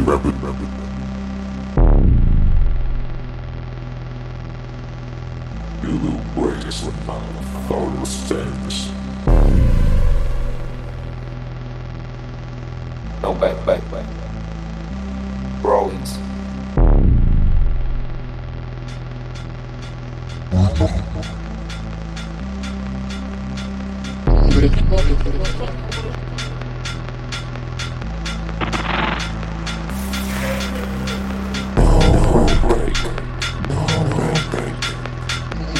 rapid, rapid. You will break this mouth, all the things. No back, back, back. Rollins. No